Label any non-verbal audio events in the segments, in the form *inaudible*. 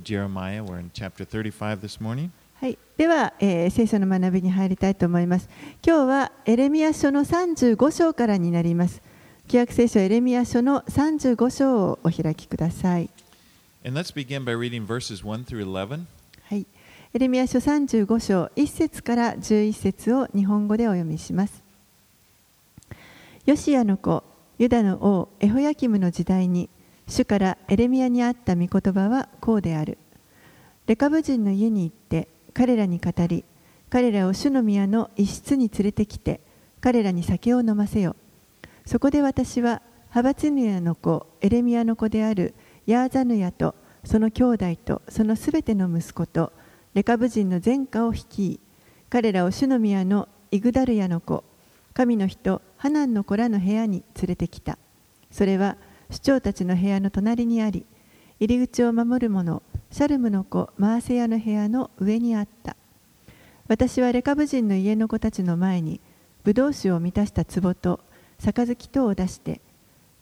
Jeremiah. We're in chapter 35 this morning. はい、では、えー聖書の学びに入りたいと思います。今日はエレミア書の35章からになります。旧約聖書エレミア書の35章をお開きください。And let's begin by reading verses 1 through 11. はい、エレミア書35章1節から11節を日本語でお読みします。ヨシアの子、ユダの王エホヤキムの時代に、主からエレミアにあった御言葉はこうである。レカブ人の家に行って彼らに語り、彼らを主の宮の一室に連れてきて、彼らに酒を飲ませよ。そこで私は、ハバツヌヤの子、エレミアの子であるヤーザヌヤと、その兄弟と、そのすべての息子と、レカブ人の全家を率い、彼らを主の宮のイグダルヤの子、神の人、ハナンの子らの部屋に連れてきた。それは、首長たちの部屋の隣にあり、入り口を守る者、シャルムの子、マーセヤの部屋の上にあった。私はレカブ人の家の子たちの前に、ブドウ酒を満たした壺と杯とを出して、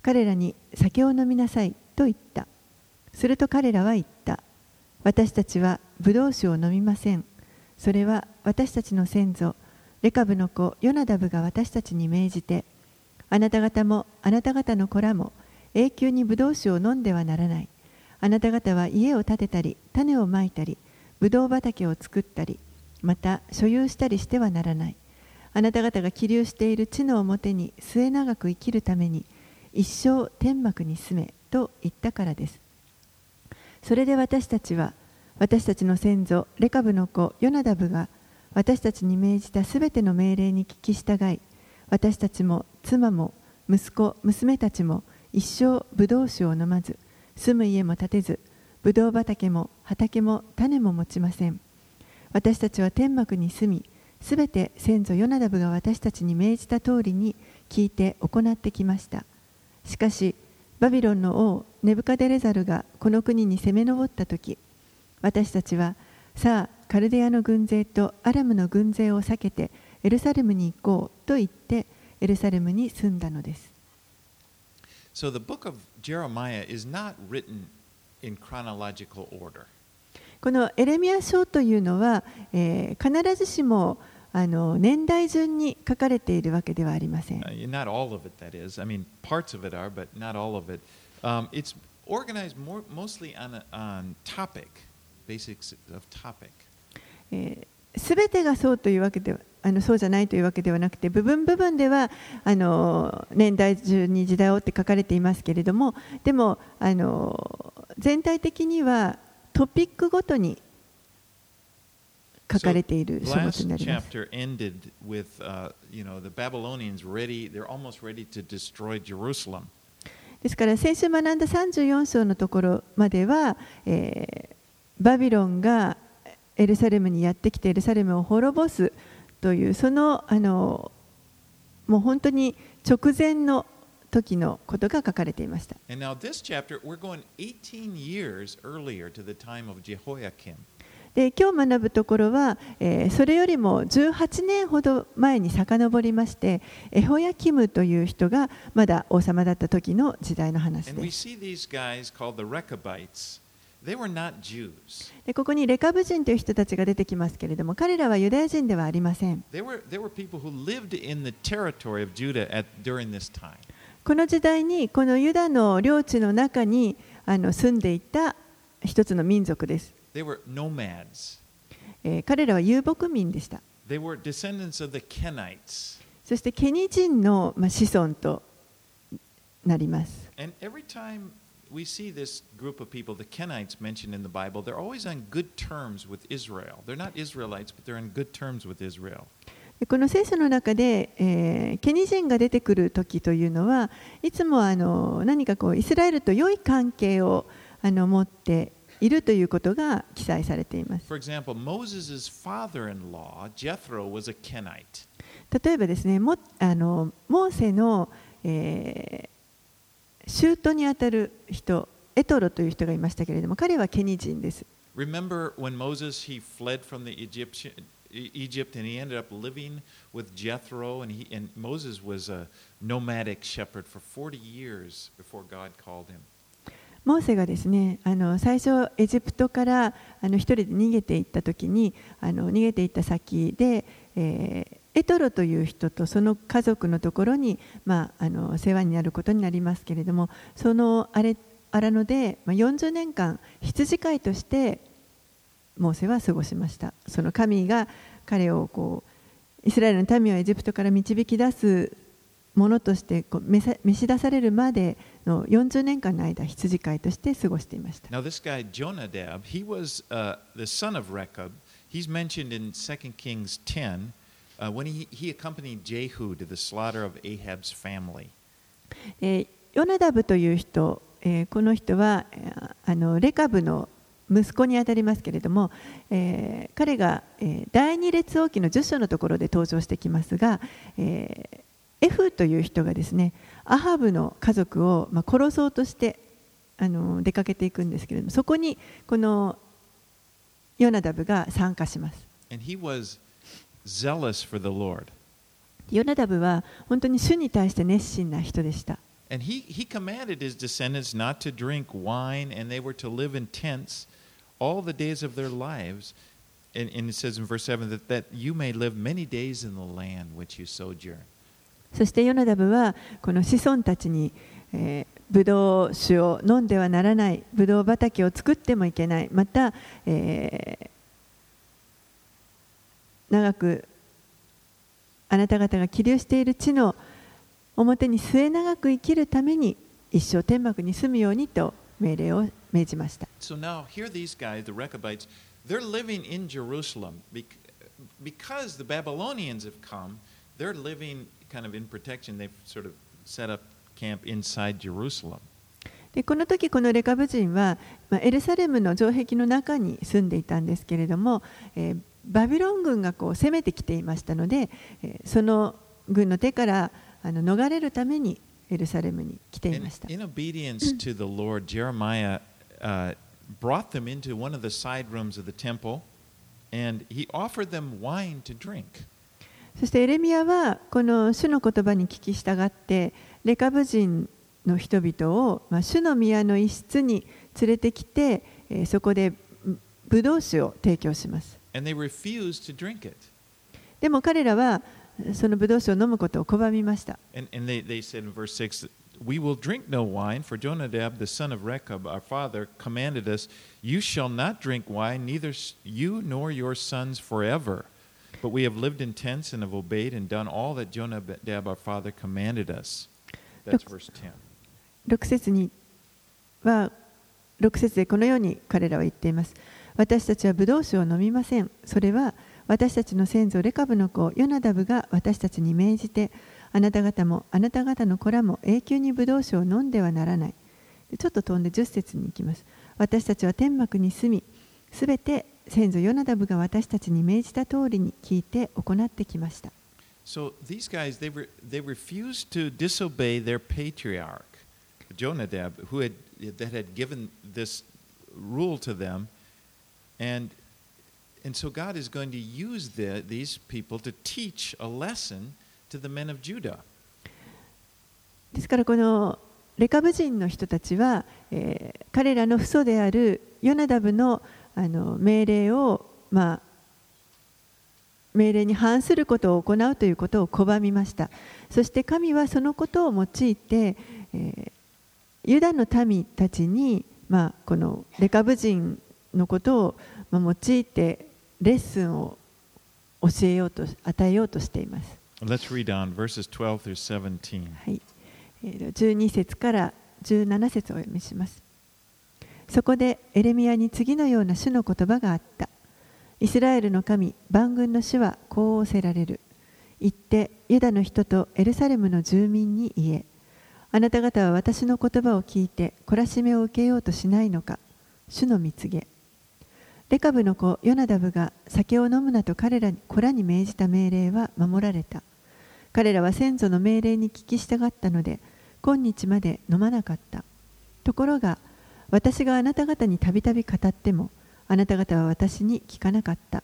彼らに酒を飲みなさいと言った。すると彼らは言った。私たちはブドウ酒を飲みません。それは私たちの先祖、レカブの子ヨナダブが私たちに命じて、あなた方もあなた方の子らも永久にブドウ酒を飲んではならない。あなた方は家を建てたり、種をまいたり、ブドウ畑を作ったり、また所有したりしてはならない。あなた方が起立している地の表に末永く生きるために、一生天幕に住めと言ったからです。それで私たちは、私たちの先祖、レカブの子、ヨナダブが、私たちに命じたすべての命令に聞き従い、私たちも妻も息子、娘たちも一生ブドウ酒を飲まず、住む家も建てず、ブドウ畑も畑も種も持ちません。私たちは天幕に住み、すべて先祖ヨナダブが私たちに命じた通りに聞いて行ってきました。しかし、バビロンの王ネブカデレザルがこの国に攻め上った時私たちはさあカルデアの軍勢とアラムの軍勢を避けてエルサレムに行こうと言ってエルサレムに住んだのです。So the book of Jeremiah is not written in chronological order. このエレミア書というのは、えー必ずしもあの年代順に書かれているわけではありません Uh,。not all of it, that is. I mean, parts of it are, but not all of it. Um, it's organized more, mostly on, a, on topic, basics of topic. すべてがそうというわけでは あのそうじゃないというわけではなくて部分部分ではあの年代順に時代を追って書かれていますけれどもでもあの全体的にはトピックごとに書かれている書物になります。chapter ended with, uh, you know, the Babylonians ready, they're almost ready to destroy Jerusalem. ですから先週学んだ34章のところまでは、えーバビロンがエルサレムにやってきてエルサレムを滅ぼすというそのあのもう本当に直前の時のことが書かれていました。And now this chapter, we're going 18 years earlier to the time of Jehoiakim. で今日学ぶところは、えーそれよりも18年ほど前に遡りましてエホヤキムという人がまだ王様だった時の時代の話ですここにレカブ人という人たちが出てきますけれども彼らはユダヤ人ではありません。この時代にこのユダの領地の中に住んでいた一つの民族です、彼らは遊牧民でした。そしてケニ人の子孫となります。We see this group of people, the Kenites mentioned in the Bible, they're always on good terms with Israel. They're not Israelites, but they're on good terms with Israel. でこの聖書の中で、えーケニ人が出てくる時というのはいつもあの何かこうイスラエルと良い関係をあの持っているということが記載されています For example, Moses' father in law, Jethro, was a Kenite. 例えばですねもあのモーセの、えー舅にあたる人エトロという人がいましたけれども彼はケニ人です Remember when Moses he fled from the Egyptian E- Egypt and he ended up living with Jethro and he and Moses was a nomadic shepherd for 40 years before God called him. モーセがですねあの最初エジプトからあの一人で逃げていった時にあの逃げていった先で、えーエトロという人とその家族のところに、まあ、あの世話になることになりますけれどもそのあれ荒野で、まあ、40年間羊飼いとしてモーセは過ごしましたその神が彼をこうイスラエルの民をエジプトから導き出すものとしてこう召さ召し出されるまでの40年間の間羊飼いとして過ごしていました Now, this guy Jonadab, he was uh, the son of Rechab. He's mentioned in 2 Kings 10 uh, when he, he accompanied Jehu to the slaughter of Ahab's family. えーヨナダブという人、えーこの人はえーあのレカブの息子にあたりますけれども、えー彼が、えー第二列王記の10章のところで登場してきますが、えーエフという人がですねアハブの家族を、まあ、殺そうとしてあの出かけていくんですけれどもそこにこのヨナダブが参加します。And he was zealous for the Lord. ヨナダブは本当に主に対して熱心な人でした。 And he, he commanded his descendants not to drink wine, and they were to live in tents all the days of their lives. And, and it says in verse 7 that, that you may live many days in the land which you sojourn. そしてヨナダブはこの子孫たちに、えー、ブドウ酒を飲んではならない、ブドウ畑を作ってもいけない、また、えー 長くあなた方が起立している地の表に末永く生きるために一生天幕に住むようにと命令を命じました。So now, here these guys, the Rechabites, they're living in Jerusalem bec- because the Babylonians have come. They're living kind of in protection. They've sort of set up camp inside Jerusalem. でこの時このレカブ人は、まあ、エルサレムの城壁の中に住んでいたんですけれども、えーバビロン軍がこう攻めてきていましたので、えーその軍の手からあの逃れるためにエルサレムに来てい In, ました。in obedience to the Lord, Jeremiah uh, brought them into one of the side rooms of the temple, and he offered them wine to drink. そしてエレミヤはこの主の言葉に聞き従ってレカブ人の人々を、まあ、主の宮の一室に連れてきて、えーそこでブドウ酒を提供します。And they refused to drink it. でも彼らはそのブドウ酒を飲むことを拒みました。 And, and they, they said in verse 6, We will drink no wine, for Jonadab, the son of Rechab, our father, commanded us, You shall not drink wine, neither s- you nor your sons forever. But we have lived in tents and have obeyed and done all that Jonadab, our father, commanded us. That's verse 10. 6節には6節でこのように彼らは言っています 私たちはブドウ酒を飲みません。それは私たちの先祖レカブの子ヨナダブが私たちに命じてあなた方もあなた方の子らも永久にブドウ酒を飲んではならない。ちょっと飛んで10節に行きます。私たちは天幕に住みすべて先祖ヨナダブが私たちに命じた通りに聞いて行ってきました。So these guys, they, re- they refused to disobey their patriarch, Jonadab, who had, that had given this rule to them. And, and so God is going to use the, these people to teach a lesson to the men of Judah. ですからこのレカブ人の人たちは、えー彼らの父祖であるヨナダブのあの命令を、まあ、命令に反することを行うということを拒みましたそして神はそのことを用いて、えーユダの民たちに、まあ、このレカブ人のことを、まあ、用いてレッスンを教えようと与えようとしています Let's read on verses 12 through 17. はい、えー12節から17節をお読みします。そこでエレミヤに次のような主の言葉があった。イスラエルの神、万軍の主はこう仰せられる。言って、ユダの人とエルサレムの住民に言え。あなた方は私の言葉を聞いて、懲らしめを受けようとしないのか。主の蜜げ。レカブの子ヨナダブが酒を飲むなと彼らに子らに命じた命令は守られた。彼らは先祖の命令に聞き従ったので今日まで飲まなかったところが私があなた方にたびたび語ってもあなた方は私に聞かなかった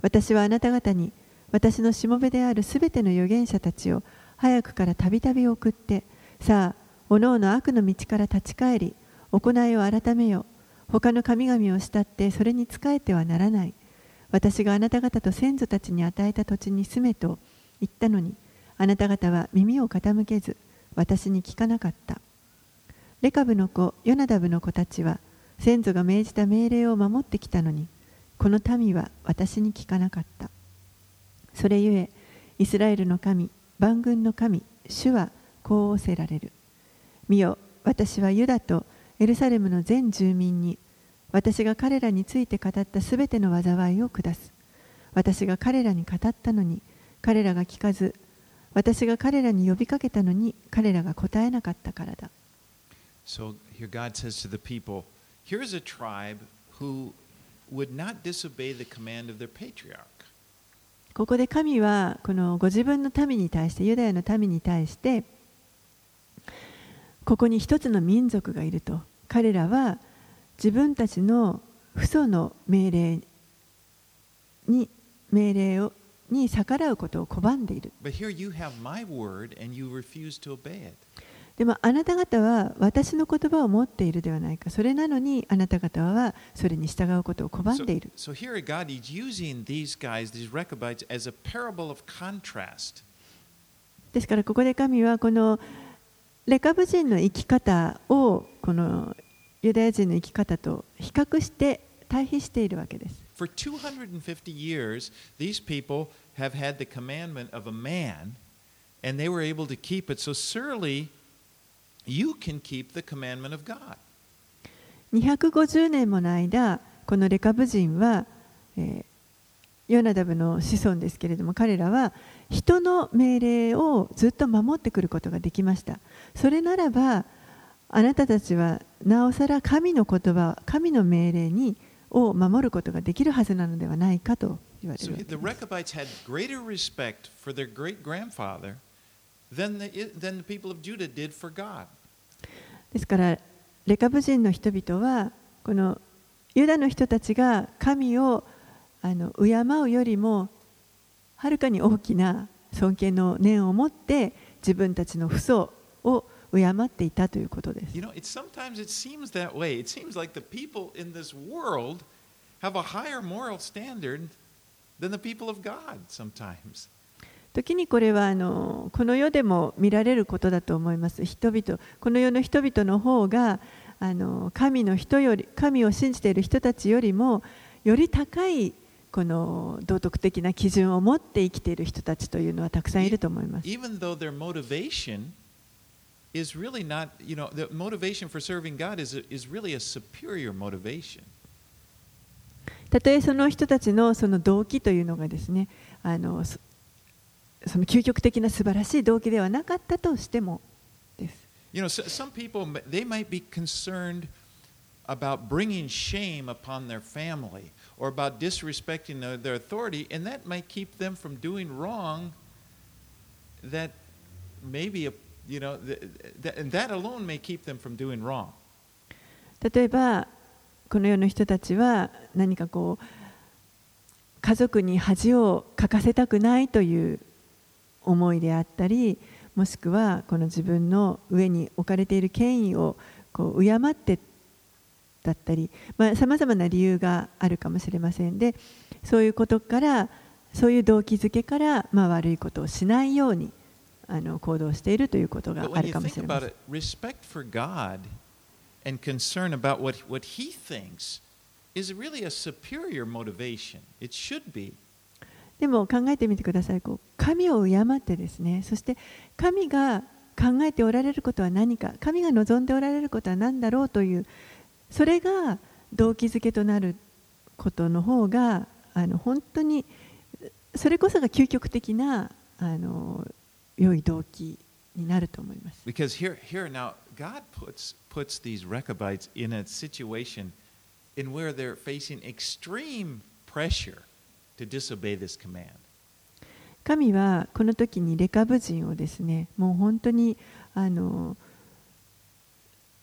私はあなた方に私のしもべであるすべての預言者たちを早くからたびたび送ってさあおのおの悪の道から立ち返り行いを改めよ。他の神々を慕ってそれに仕えてはならない。私があなた方と先祖たちに与えた土地に住めと言ったのに、あなた方は耳を傾けず、私に聞かなかった。レカブの子、ヨナダブの子たちは、先祖が命じた命令を守ってきたのに、この民は私に聞かなかった。それゆえ、イスラエルの神、万軍の神、主はこう仰せられる。見よ、私はユダとエルサレムの全住民に、私が彼らについて語ったすべての災いを下す。私が彼らに語ったのに、彼らが聞かず、私が彼らに呼びかけたのに、彼らが答えなかったからだ。So here God says to the people, here's a tribe who would not disobey the command of their patriarch. ここで神はこのご自分の民に対してユダヤの民に対してここに一つの民族がいると彼らは自分たちの不祖の命令に命令をに逆らうことを拒んでいる。でもあなた方は私の言葉を持っているではないか。それなのにあなた方はそれに従うことを拒んでいる。ですからここで神はこの。レカブ人の生き方をこのユダヤ人の生き方と比較して対比しているわけです。For 250 years, these people have had the commandment of a man, and they were able to keep it. So, surely you can keep the commandment of God. 250年もの間このレカブ人は、えーヨナダブの子孫ですけれども彼らは人の命令をずっと守ってくることができましたそれならばあなたたちはなおさら神の言葉神の命令にを守ることができるはずなのではないかと言われるわけ the です.ですからレカブ人の人々はこのユダの人たちが神をあの敬うよりもはるかに大きな尊敬の念を持って自分たちの父祖を敬っていたということです。時にこれはあのこの世でも見られることだと思います。人々この世の人々の方があの神の人より神を信じている人たちよりもより高いこの道徳的な基準を持って生きている人たちというのはたくさんいると思います。is really not, you know, the motivation for serving God is, is really a superior motivation. たとえその人たちのその動機というのがですね、あのそその究極的な素晴らしい動機ではなかったとしてもです。 You know, so, some people, they might be concerned about bringing shame upon their family or about disrespecting their, their authority, and that might keep them from doing wrong that maybe, a, you know, th- th- and that alone may keep them from doing wrong. 例えばこの世の人たちは何かこう家族に恥をかかせたくないという思いであったりもしくはこの自分の上に置かれている権威をこう敬ってだったりさまざ、まな理由があるかもしれませんでそういうことからそういう動機づけから、まあ、悪いことをしないようにあの行動しているということがあるかもしれません it,。respect for God and concern about what, what He thinks is really a superior motivation. It should be. でも考えてみてくださいこう神を敬ってですねそして神が考えておられることは何か神が望んでおられることは何だろうというそれが動機づけとなることの方があの本当にそれこそが究極的なあの良い動機になると思います。Because here, here now, God puts, puts these Rechabites in a situation in where they're facing extreme pressure to disobey this command. 神はこの時にレカブ人をですねもう本当にあの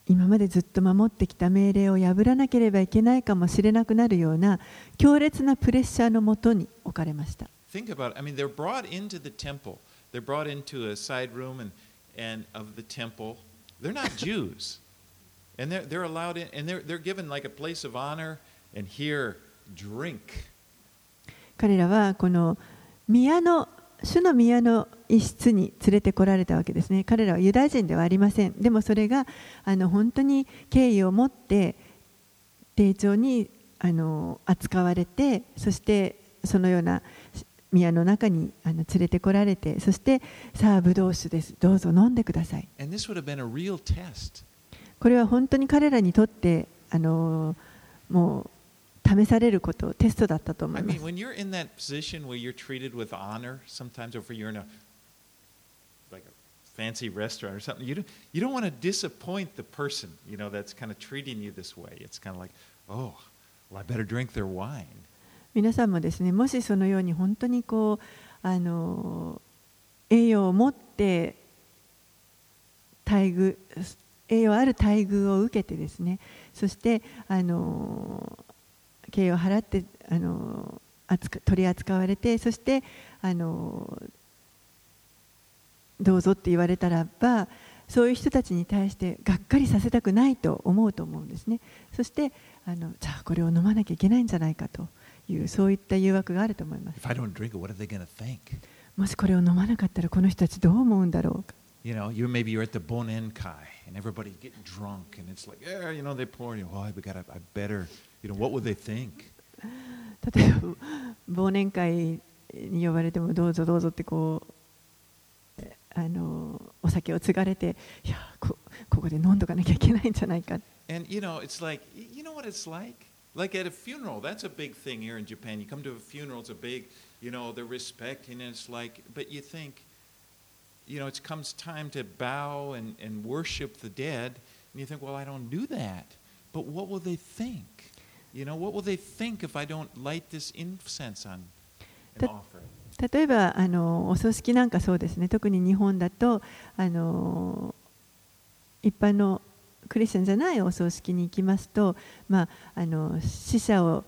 今までずっと守ってきた命令を破らなければいけないかもしれなくなるような強烈なプレッシャーのもとに置かれました Think about it. I mean, they're brought into the temple. They're brought into a side room and, and of the temple. They're not Jews. And they're, they're allowed in, and they're, they're given like a place of honor, and here, drink. 彼らはこの宮の主の宮の一室に連れてこられたわけですね。彼らはユダヤ人ではありません。でもそれがあの本当に敬意を持って丁重にあの扱われて、そしてそのような宮の中にあの連れてこられて、そしてさあ、ブドウ酒です、どうぞ飲んでください。これは本当に彼らにとってあのもう試されること、テストだったと思いま mean, す。when you're in that position where you're treated with honor, sometimes, or if you're in a like a fancy restaurant or something, you don't, you don't want to disappoint the person, you know, that's kind of treating you this way. It's kind of like, oh, well, I better drink their wine. 皆さんもですねもしそのように本当にこうあの栄養を持って待遇栄養ある待遇を受けてですねそしてあの敬意を払ってあの取り扱われてそしてあのどうぞって言われたらばそういう人たちに対してがっかりさせたくないと思うと思うんですね。そしてあのじゃあこれを飲まなきゃいけないんじゃないかと。いうそういった誘惑があると思います?もしこれを飲まなかったらこの人たちどう思うんだろうか You know, you maybe you're at the Bonenkai and everybody's getting drunk and it's like, yeah, you know, they pour you. Oh, I got I better, you know, what would they think? 例えば忘年会に呼ばれてもどうぞどうぞってこうえあのお酒を継がれていやこここで飲んどかなきゃいけないんじゃないか And you know, it's like you know what it's like? Like at a funeral, that's a big thing here in Japan. You come to a funeral, it's a big, you know, the respect, and it's like, but you think, you know, it comes time to bow and, and worship the dead, and you think, well, I don't do that. But what will they think? You know, what will they think if I don't light this incense on and That- offer it? 例えばあのお葬式なんかそうですね特に日本だとあの一般の クリスチャンじゃないお葬式に行きますと、まあ、あの死者を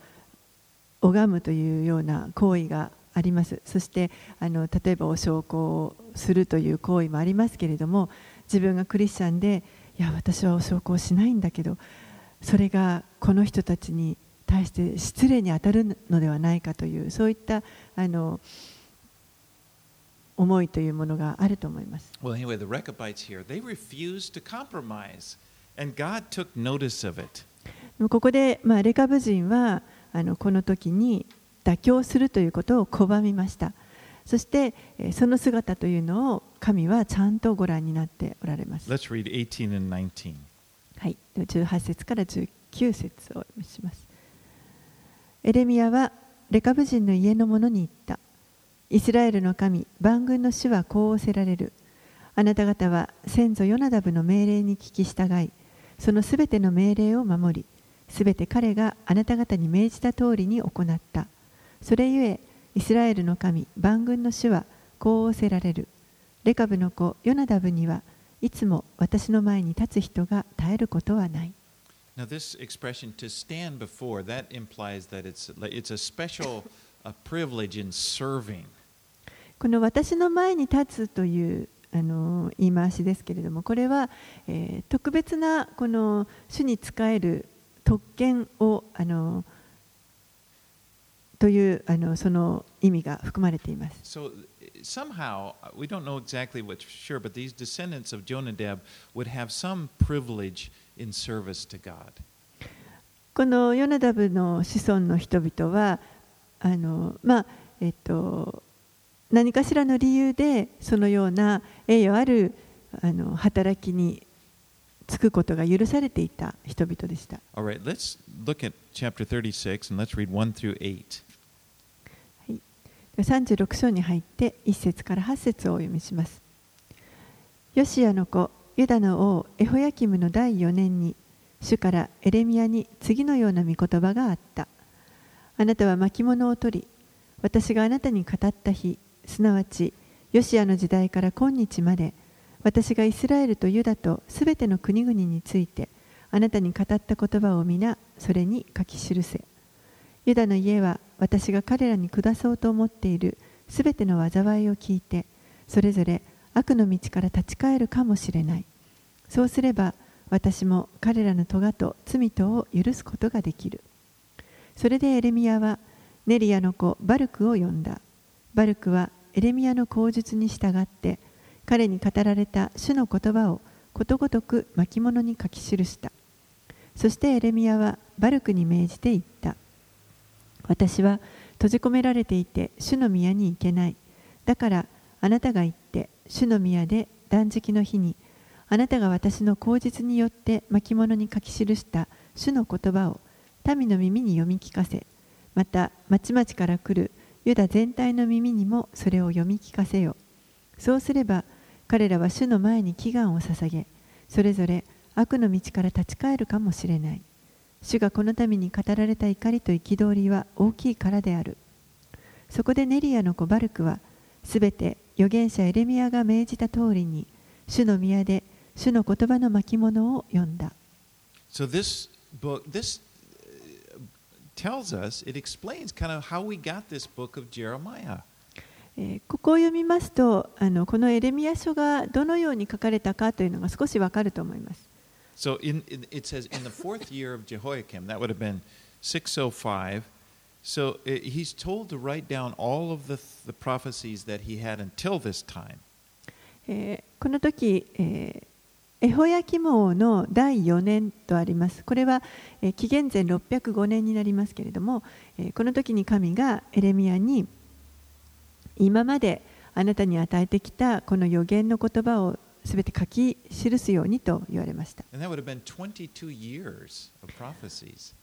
拝むというような行為がありますそしてあの例えばお焼香をするという行為もありますけれども自分がクリスチャンでいや私はお焼香しないんだけどそれがこの人たちに対して失礼に当たるのではないかというそういったあの思いというものがあると思います。Well, anyway, the ここで、まあ、レカブ人はあのこの時に妥協するということを拒みました。そしてえーその姿というのを神はちゃんとご覧になっておられます。Let's read 18 and 19. はい、では18節から19節をお読みします。エレミヤはレカブ人の家の者に言った。イスラエルの神、万軍の主はこう仰せられる。あなた方は先祖ヨナダブの命令に聞き従い、そのすべての命令を守り、すべて彼があなた方に命じた通りに行った。それゆえ、イスラエルの神、万軍の主はこう仰せられる。レカブの子ヨナダブにはいつも私の前に立つ人が絶えることはない。Now, this expression to stand before, that implies that it's, it's a special uh, privilege in serving. この私の前に立つというあの言い回しですけれども、これは、えー特別なこの主に仕える特権をあのというあのその意味が含まれています。So, uh, somehow, uh, we don't know exactly what's sure, but these descendants of Jonadab would have some privilege in service to God. このヨナダブの子孫の人々はあの、まあえっと、何かしらの理由でそのような栄誉あるあの働きに就くことが許されていた人々でした。Right, let's look at chapter 36 and let's read 1 through 8. 36章に入って1節から8節をお読みします。ヨシアの子、ユダの王エホヤキムの第4年に、主からエレミヤに次のような御言葉があった。あなたは巻物を取り、私があなたに語った日、すなわちヨシアの時代から今日まで、私がイスラエルとユダとすべての国々について、あなたに語った言葉を皆、それに書き記せ。ユダの家は私が彼らに下そうと思っているすべての災いを聞いてそれぞれ悪の道から立ち返るかもしれないそうすれば私も彼らの咎と罪とを許すことができる。それでエレミヤはネリアの子バルクを呼んだ。バルクはエレミヤの口述に従って彼に語られた主の言葉をことごとく巻物に書き記した。そしてエレミヤはバルクに命じて言った。私は閉じ込められていて主の宮に行けない。だからあなたが行って主の宮で断食の日にあなたが私の口実によって巻物に書き記した主の言葉を民の耳に読み聞かせまた町々から来るユダ全体の耳にもそれを読み聞かせよそうすれば彼らは主の前に祈願を捧げそれぞれ悪の道から立ち返るかもしれない。主がこの民に語られた怒りと憤りは大きいからである。そこでネリアの子バルクはすべて預言者エレミアが命じた通りに主の宮で主の言葉の巻物を読んだ。So this book, this tells us, it explains kind of how we got this book of Jeremiah. ここを読みますとあの、このエレミア書がどのように書かれたかというのが少しわかると思います。So in, in, it says, in the fourth year of Jehoiakim, that would have been 605, so uh, he's told to write down all of the, the prophecies that he had until this time. この時、えーエホヤキモ王の第4年とあります。これは、えー紀元前605年になりますけれども、えーこの時に神がエレミアに今まであなたに与えてきたこの予言の言葉をすべて書き記すようにと言われました。And that would have been 22 years of prophecies.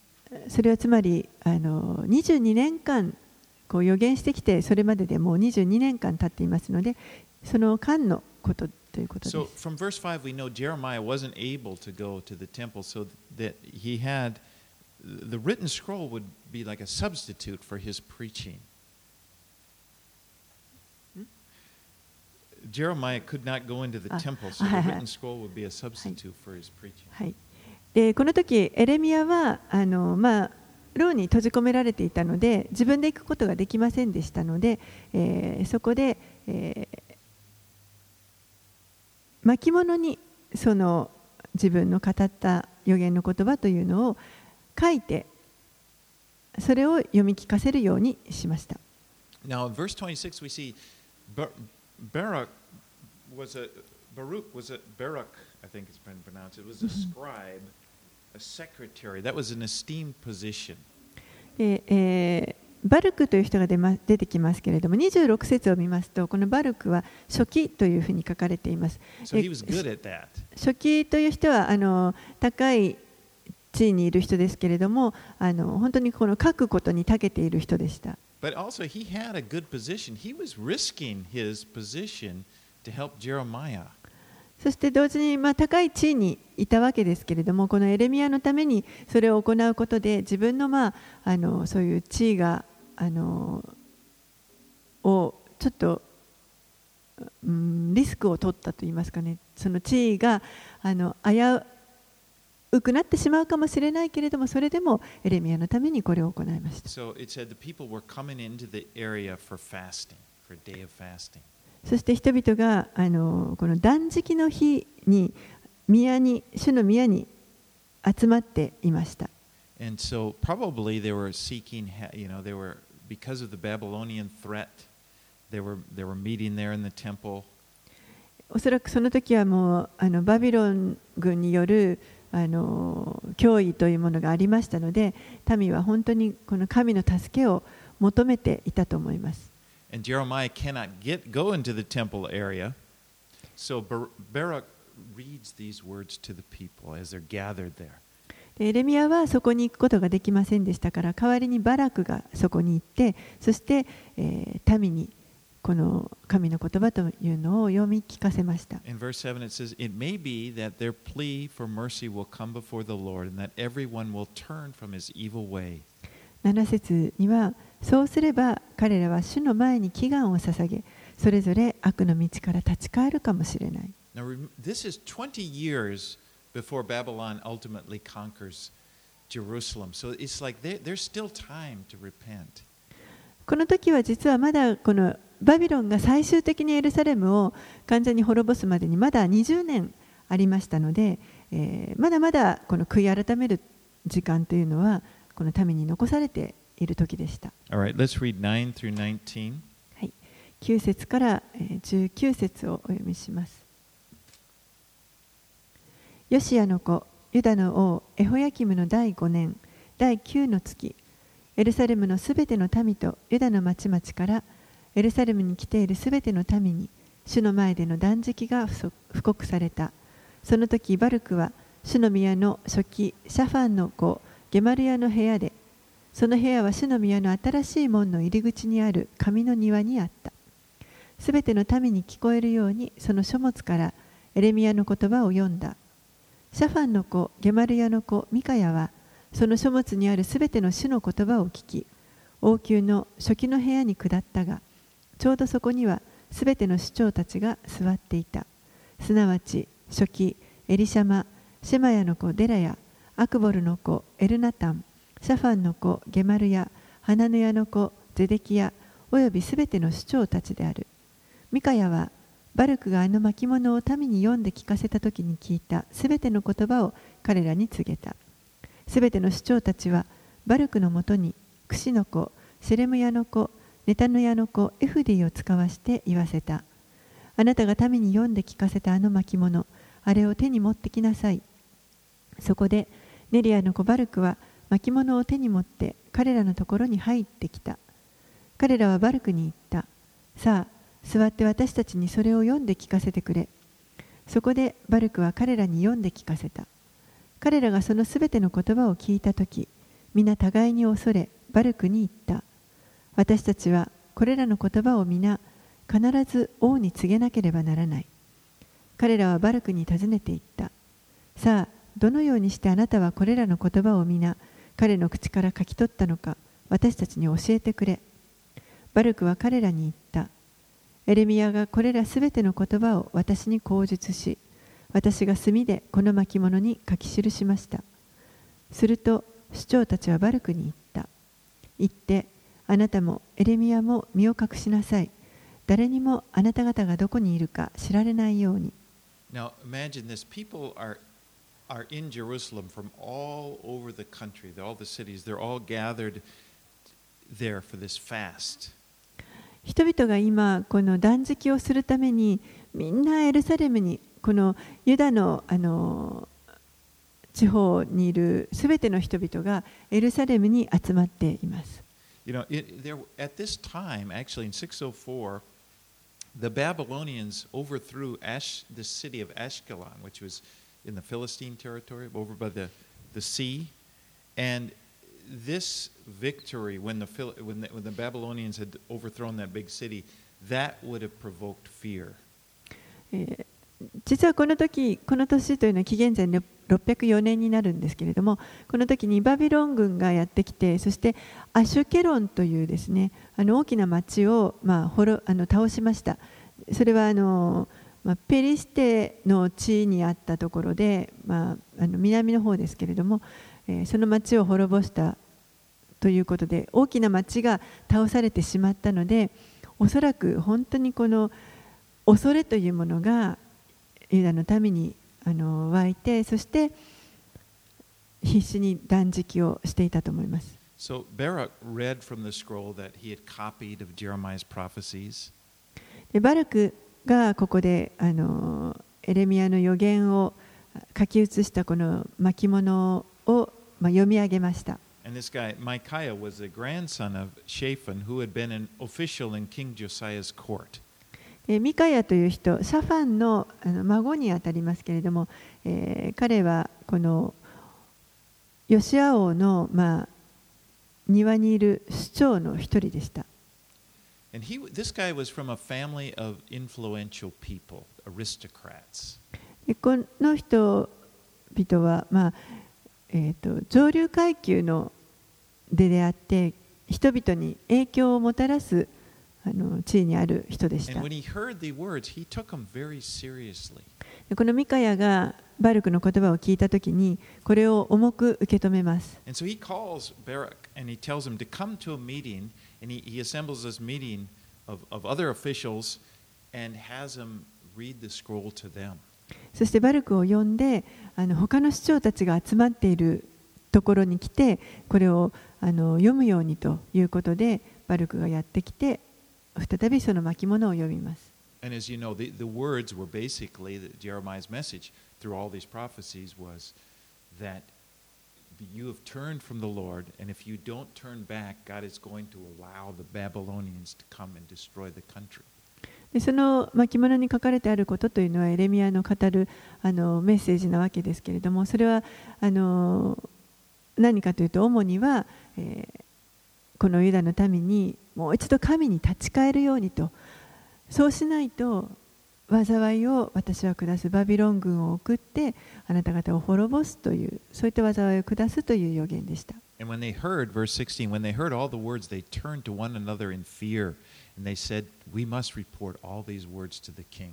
それはつまりあの22年間こう予言してきてそれまででもう22年間経っていますのでその間のことということで So す。from verse 5, we know Jeremiah wasn't able to go to the temple, so that he had the written scroll would be like a substitute for his preaching. Jeremiah could not go into the Ah, temple, so the written scroll would be a substitute for his preaching. はい、でこの時エレミアはあの、まあ、牢に閉じ込められていたので自分で行くことができませんでしたので、えーそこで、えー巻物にその自分の語った予言の言葉というのを書いてそれを読み聞かせるようにしました。Now, in verse 26, we see Bar- Barak was a Baruch was a Barak, I think it's been pronounced. It was a scribe, a secretary. That was an esteemed position. でえーバルクという人が出,、ま、出てきますけれども26節を見ますとこのバルクは初期というふうに書かれています So. 初期という人はあの高い地位にいる人ですけれどもあの本当にこの書くことに長けている人でした But also, he had a good position. He was risking his position to help Jeremiah. そして同時に、まあ、高い地位にいたわけですけれどもこのエレミアのためにそれを行うことで自分の,、まあ、あのそういう地位があのをちょっと、うん、リスクを取ったといいますかねその地位があの危うくなってしまうかもしれないけれどもそれでもエレミアのためにこれを行いました So it said the people were coming into the area for fasting, for a day of fasting. そして人々があのこの断食の日に宮に主の宮に集まっていました。And so probably they were seeking, you know, they were, because of the Babylonian threat, they were, they were meeting there in the temple. おそらくその時はもうあのバビロン軍によるあの脅威というものがありましたので民は本当にこの神の助けを求めていたと思います。And Jeremiah cannot get, go into the temple area. So Bar- reads these words to the people as they're gathered there. エレミアはそこに行くことができませんでしたから代わりにバラクがそこに行ってそして、えー、民にこの神の言葉というのを読み聞かせました。7節にはそうすれば彼らは主の前に祈願を捧げそれぞれ悪の道から立ち返るかもしれない。Now, この時は実はまだこのバビロンが最終的にエルサレムを完全に滅ぼすまでにまだ20年ありましたので、まだまだこの悔い改める時間というのはこのために残されている時でした。Right. Let's 9, through 19. 9節から19節をお読みします。ヨシアの子、ユダの王、エホヤキムの第5年、第9の月、エルサレムのすべての民とユダの町々から、エルサレムに来ているすべての民に、主の前での断食が布告された。その時バルクは、主の宮の初期、シャファンの子、ゲマルヤの部屋で、その部屋は主の宮の新しい門の入り口にある神の庭にあった。すべての民に聞こえるようにその書物からエレミヤの言葉を読んだ。シャファンの子、ゲマルヤの子、ミカヤはその書物にあるすべての主の言葉を聞き、王宮の初期の部屋に下ったが、ちょうどそこにはすべての首長たちが座っていた。すなわち、初期、エリシャマ、シェマヤの子、デラヤ、アクボルの子、エルナタン、シャファンの子、ゲマルヤ、ハナヌヤの子、ゼデキヤ、およびすべての首長たちである。ミカヤは、バルクがあの巻物を民に読んで聞かせた時に聞いたすべての言葉を彼らに告げた。すべての首長たちは、バルクのもとに、クシの子、セレムヤの子、ネタノヤの子、エフディを使わして言わせた。あなたが民に読んで聞かせたあの巻物、あれを手に持ってきなさい。そこで、ネリアの子バルクは巻物を手に持って彼らのところに入ってきた。彼らはバルクに言った。さあ、座って私たちにそれを読んで聞かせてくれ。そこでバルクは彼らに読んで聞かせた。彼らがそのすべての言葉を聞いたとき、皆互いに恐れ、バルクに言った。私たちはこれらの言葉を皆、必ず王に告げなければならない。彼らはバルクに尋ねて言った。さあ、どのようにしてあなたはこれらの言葉を皆、彼の口から書き取ったのか、私たちに教えてくれ。バルクは彼らに言った。エレミヤがこれらすべての言葉を私に口述し、私が墨でこの巻物に書き記しました。すると、首長たちはバルクに言った。言って、あなたもエレミヤも身を隠しなさい。誰にもあなた方がどこにいるか知られないように。Now imagine this people are are in Jerusalem from all over the country, all the cities, they're all gathered there for this fast. 人々が今この断食をするためにみんなエルサレムにこのユダのあの地方にいるすべての人々がエルサレムに集まっています。You know, it, there, at this time, actually in 604, the Babylonians overthrew Ash, the city of Ashkelon, which was in the Philistine territory, over by the, the sea. And this victory, when the, when, the, when the Babylonians had overthrown that big city, that would have provoked fear. え実はこの時この年というのは紀元前604年になるんですけれどもこの時にバビロン軍がやってきてそしてアシュケロンというですねあの大きな町を、まあ、滅あの倒しましたそれはあの、まあ、ペリシテの地にあったところで、まあ、あの南の方ですけれども、その町を滅ぼしたということで大きな町が倒されてしまったのでおそらく本当にこの恐れというものがユダの民にあの湧いてそして必死に断食をしていたと思います。So Barak read from the scroll that he had copied of Jeremiah's prophecies. でバルクがここであのエレミアの予言を書き写したこの巻物を読み上げました。ミカヤという人、サファンの孫にあたりますけれども、え、彼はこのヨシア王の、まあ、庭にいる市長の一人でした。でこの人々は、まあえー、と上流階級のでであって人々に影響をもたらすあの地位にある人でしたこのミカヤがバルクの言葉を聞いたときにこれを重く受け止めます so he calls Barak and he tells him to come to a meeting, and he, he assembles this meeting of, of other officials and has him read the scroll to them. そしてバルクを呼んであの他の市長たちが集まっているところに来てこれをあの読むようにということでバルクがやってきて再びその巻物を読みます。And as you know, the, the words were basically that Jeremiah's message through all these prophecies was that you have turned from the Lord, and if you don't turn back, God is going to allow the Babylonians to come and destroy the country. でその巻物に書かれてあることというのはエレミアの語るあのメッセージなわけですけれどもそれはあの何かというと主には、えーこのユダの民にもう一度神に立ち返るようにと。そうしないと災いを私は下す。バビロン軍を送ってあなた方を滅ぼすというそういった災いを下すという予言でした。And when they heard, verse 16, when they heard all the words, they turned to one another in fear, and they said, We must report all these words to the king.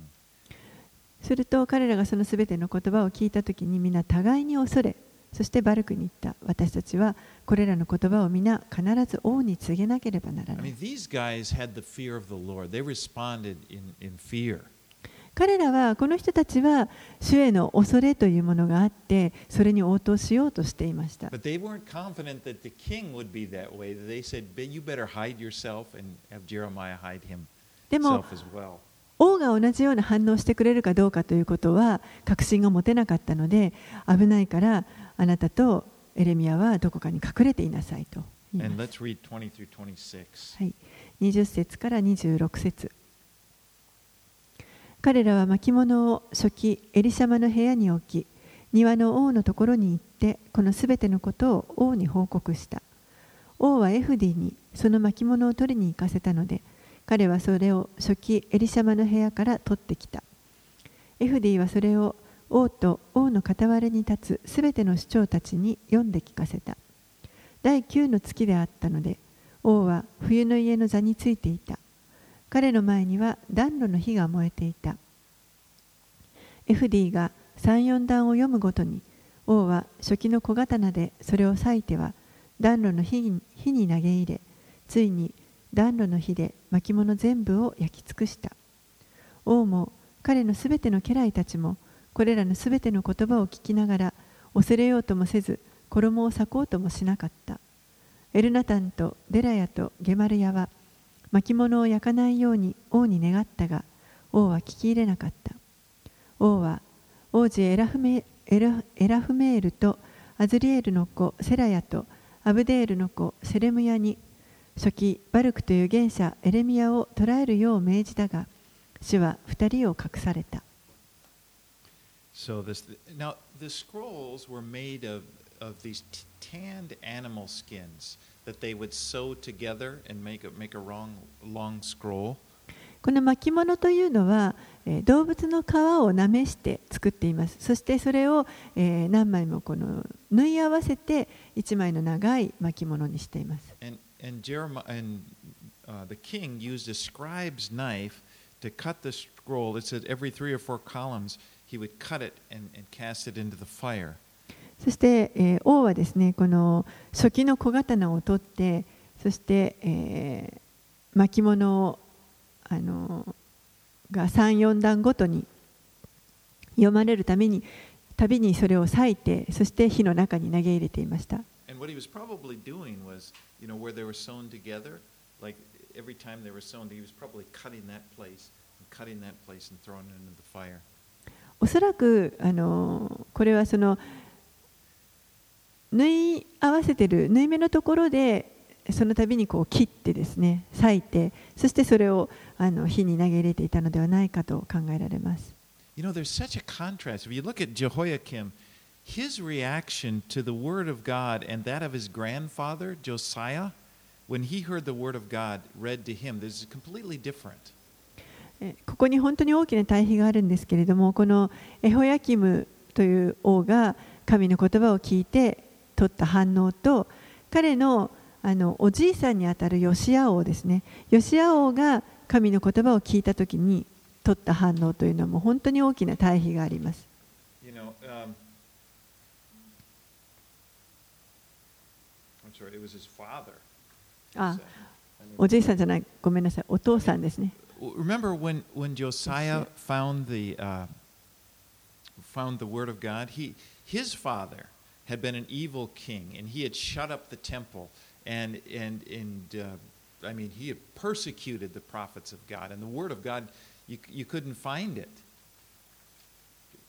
すると彼らがそのすべての言葉を聞いたときに皆互いに恐れそしてバルクに言った私たちはこれらの言葉を皆必ず王に告げなければなら I ない mean, these guys had the fear of the Lord. They responded in, in fear. 彼らはこの人たちは主への恐れというものがあってそれに応答しようとしていました。でも王が同じような反応してくれるかどうかということは確信が持てなかったので危ないからあなたとエレミアはどこかに隠れていなさいと言います。20節から26節。彼らは巻物を初期エリシャマの部屋に置き庭の王のところに行ってこのすべてのことを王に報告した。王はエフディにその巻物を取りに行かせたので彼はそれを初期エリシャマの部屋から取ってきた。エフディはそれを王と王の傍らに立つすべての首長たちに読んで聞かせた。第9の月であったので王は冬の家の座についていた。彼の前には暖炉の火が燃えていた。エフディが34段を読むごとに王は初期の小刀でそれを裂いては暖炉の火に火に投げ入れついに暖炉の火で巻物全部を焼き尽くした。王も彼のすべての家来たちもこれらのすべての言葉を聞きながら恐れようともせず衣を裂こうともしなかった。エルナタンとデラヤとゲマルヤは巻物を焼かないように王に願ったが王は聞き入れなかった。王は王子エラフメエラエラフメールとアズリエルの子セラヤとアブデールの子セレムヤに初期バルクという元者エレミヤを捕らえるよう命じたが主は二人を隠された。So this now the scrolls were made of, of these tanned animal skins. that they would sew together and make a, make a long, long scroll. この巻物というのは、えー動物の皮をなめして作っていますそしてそれを、えー何枚もこの縫い合わせて一枚の長い巻物にしています And, and, Jeremiah, and uh, the king used a scribe's knife to cut the scroll. It said every three or four columns he would cut it and, and cast it into the fire. そして、王はですねこの初期の小刀を取ってそして、巻物を、あの、が34段ごとに読まれるためにたびにそれを割いてそして火の中に投げ入れていました。おそらくあのこれはその縫い合わせてる縫い目のところでその度にこう切ってですね裂いてそしてそれをあの火に投げ入れていたのではないかと考えられます。You know, there's such a contrast. If you look at Jehoiakim, his reaction to the word of God and that of his grandfather, Josiah, when he heard the word of God read to him, this is completely different. えここに本当に大きな対比があるんですけれどもこのエホヤキムという王が神の言葉を聞いて取った反応と彼のあのおじいさんにあたるヨシア王ですねヨシア王が神の言葉を聞いた時に取った反応というのはもう本当に大きな対比があります。You know, um, sorry, it was his father. あおじいさんじゃないごめんなさいお父さんですね。Remember when, when Josiah found the, uh, found the Word of God. He, his father had been an evil king, and he had shut up the temple, and, and, and uh, I mean, he had persecuted the prophets of God, and the Word of God, you, you couldn't find it.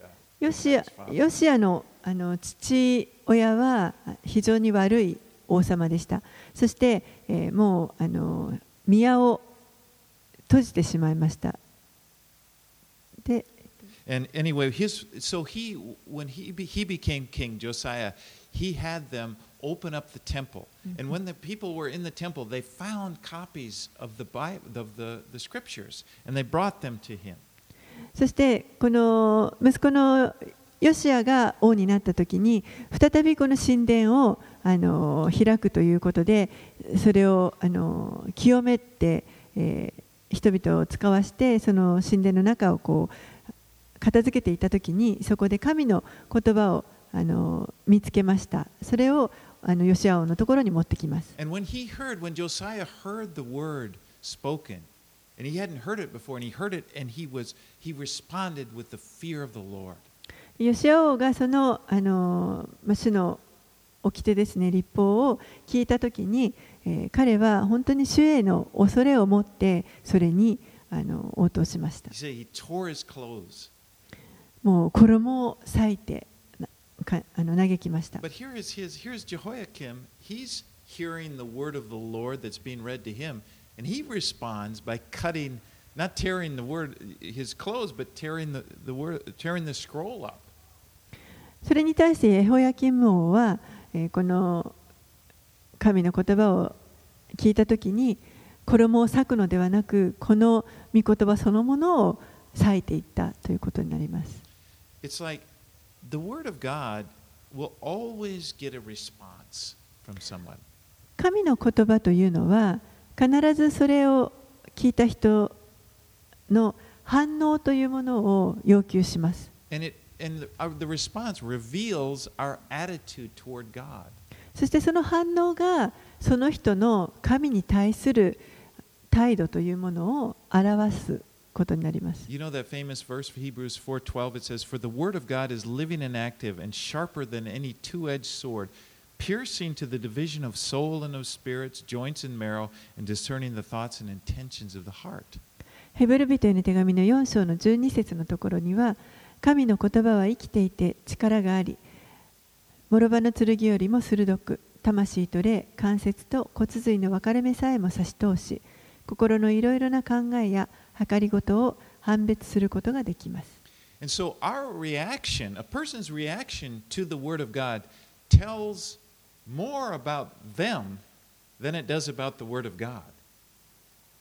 Uh, ヨシア.ヨシアのあの父親は非常に悪い王様でした。そして、えーもうあの宮を閉じてしまいました。で、And anyway, his so he when he be, he became king, Josiah, he had them open up the temple. And when the people were in the temple, they found copies of the Bible, of the, the scriptures, and they brought them to him. そしてこの息子のヨシアが王になった時に再びこの神殿をあの開くということでそれをあの清めて、えー人々を使わしてその神殿の中をこう片付けていた時にそこで神の言葉をあの見つけました。それをあのヨシア王のところに持ってきます。ヨシア王がその,あの主の掟ですね立法を聞いた時に、え、彼は本当に主への恐れを持ってそれにあの応答しました。もう衣を裂いてあの嘆きました But here is his here's Jehoiakim. He's hearing the word of the Lord that's being read to him, and he responds by cutting, not tearing the word his clothes, but tearing the, the word tearing the scroll up. それに対してエホヤキム王は、えーこの神の言葉を聞いた時に衣を裂くのではなくこの御言葉そのものを裂いていったということになります神の言葉というのは必ずそれを聞いた人の反応というものを要求します。そしてその反応がその人の神に対する態度というものを表す。ことになります You know that famous verse for Hebrews 4:12 it says for the word of God is living and active and sharper than any two-edged sword piercing to the division of soul and of spirits joints and marrow and discerning the thoughts and intentions of the heart ヘブル人への手紙の4章の12節のところには神の言葉は生きていて力があり諸刃の剣よりも鋭く魂と霊関節と骨髄の分かれ目さえも差し通し心のいろいろな考えや計りごとを判別することができます And so our reaction, a person's reaction to the Word of God, tells more about them than it does about the Word of God.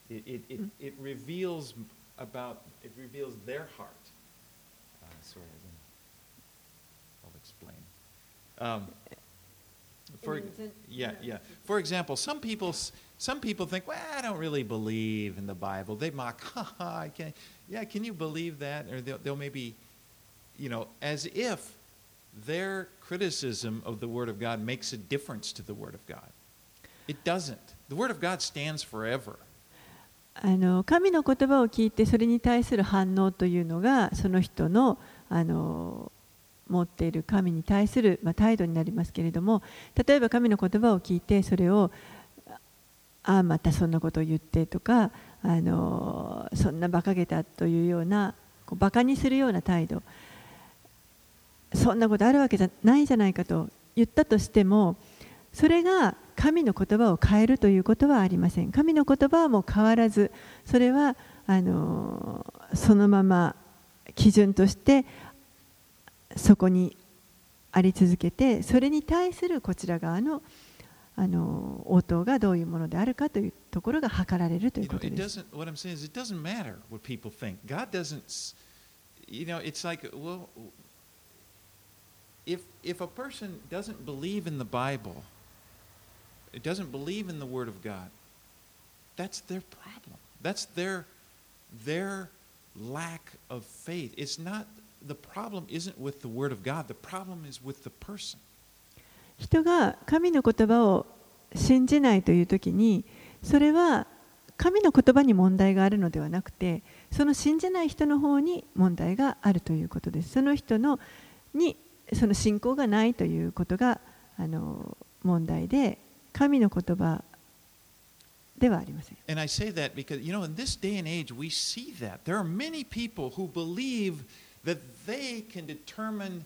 It, it, it, it reveals about it reveals their heart. Uh, sorry, I'll explain. Um, for, yeah, yeah. For example, some people some people think, well, I don't really believe in the Bible. They mock, *laughs* ha ha, I can't. Yeah, can you believe that? Or they'll, they'll maybe, you know, as if their criticism of the Word of God makes a difference to the Word of God. It doesn't. The Word of God stands forever. あの神の言葉を聞いてそれに対する反応というのがその人のあの持っている神に対する、まあ、態度になりますけれども例えば神の言葉を聞いてそれを あまたそんなことを言ってとかあのそんな馬鹿げたというようなこう馬鹿にするような態度そんなことあるわけじゃないじゃないかと言ったとしてもそれが神の言葉を変えるということはありません。神の言葉はもう変わらず、それはあのそのまま基準としてそこにあり続けて、それに対するこちら側のあの応答がどういうものであるかというところが図られるという You know, こと it です。 doesn't. What I'm saying is, it doesn't matter what people think. God doesn't. s- You know, it's like well, if if a person doesn't believe in the Bible, it doesn't believe in the Word of God. That's their problem. That's their their lack of faith. It's not the problem isn't with the Word of God. The problem is with the person. 人が神の言葉を信じないという時にそれは神の言葉に問題があるのではなくてその信じない人の方に問題があるということですその人のにその信仰がないということがあの問題で神の言葉ではありません。And I say that because, you know, in this day and age, we see that. There are many people who believe that they can determine,